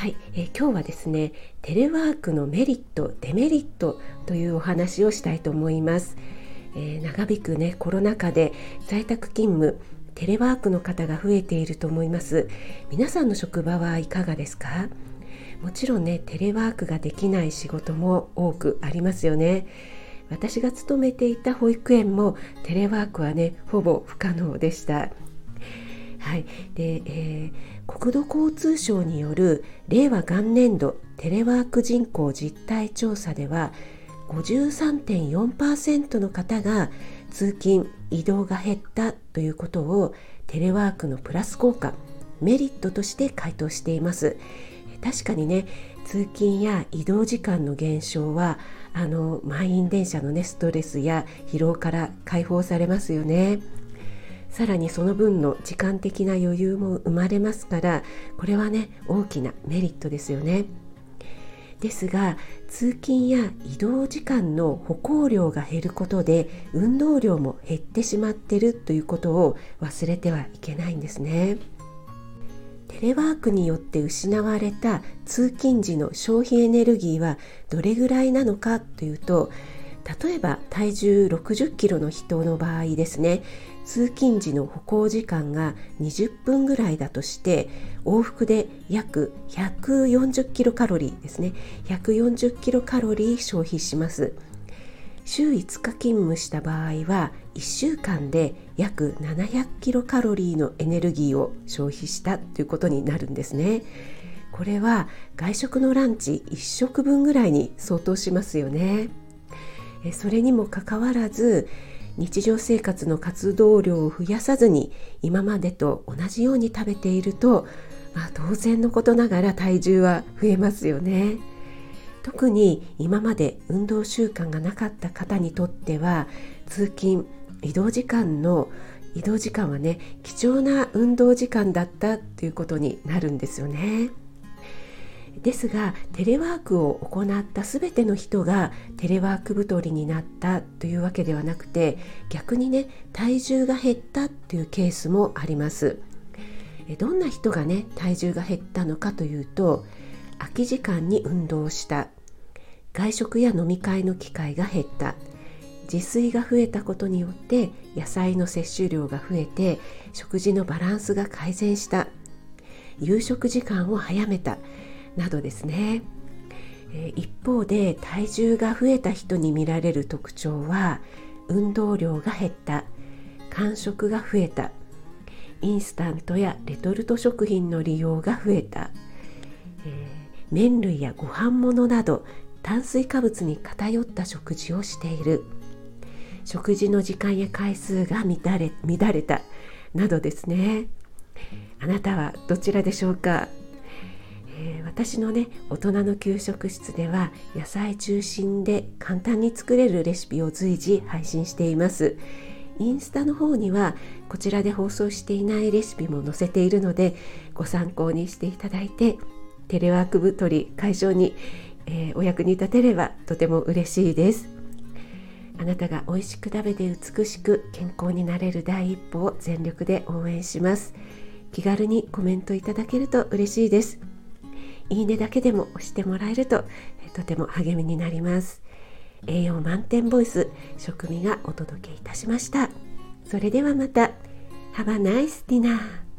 はい、えー、今日はですねテレワークのメリットデメリットというお話をしたいと思います、えー、長引くねコロナ禍で在宅勤務テレワークの方が増えていると思います。皆さんの職場はいかがですか？もちろんねテレワークができない仕事も多くありますよね。私が勤めていた保育園もテレワークはねほぼ不可能でした。はい。でえー、国土交通省による令和元年度テレワーク人口実態調査では53.4%の方が通勤移動が減ったということをテレワークのプラス効果メリットとして回答しています。確かにね通勤や移動時間の減少はあの満員電車のねストレスや疲労から解放されますよね。さらにその分の時間的な余裕も生まれますからこれはね大きなメリットですよね。ですが通勤や移動時間の歩行量が減ることで運動量も減ってしまってるということを忘れてはいけないんですね。テレワークによって失われた通勤時の消費エネルギーはどれぐらいなのかというと例えば体重60キロの人の場合ですね通勤時の歩行時間が20分ぐらいだとして往復で約140キロカロリーですね。140キロカロリー消費します。週5日勤務した場合は1週間で約700キロカロリーのエネルギーを消費したということになるんですね。これは外食のランチ1食分ぐらいに相当しますよね。それにもかかわらず日常生活の活動量を増やさずに今までと同じように食べていると、まあ、当然のことながら体重は増えますよね。特に今まで運動習慣がなかった方にとっては通勤移動時間の移動時間はね貴重な運動時間だったということになるんですよね。ですがテレワークを行った全ての人がテレワーク太りになったというわけではなくて逆にね体重が減ったというケースもあります。どんな人がね体重が減ったのかというと空き時間に運動した。外食や飲み会の機会が減った。自炊が増えたことによって野菜の摂取量が増えて食事のバランスが改善した。夕食時間を早めた。などですね、一方で体重が増えた人に見られる特徴は運動量が減った間食が増えたインスタントやレトルト食品の利用が増えた、えー、麺類やご飯物など炭水化物に偏った食事をしている食事の時間や回数が乱れ乱れたなどですね。あなたはどちらでしょうか、私のね大人の給食室では野菜中心で簡単に作れるレシピを随時配信しています。インスタの方にはこちらで放送していないレシピも載せているのでご参考にしていただいてテレワーク太り解消に、えー、お役に立てればとても嬉しいです。あなたが美味しく食べて美しく健康になれる第一歩を全力で応援します。気軽にコメントいただけると嬉しいです。いいねだけでも押してもらえるととても励みになります。栄養満点ボイス食味がお届けいたしました。それではまた。Have a nice dinner.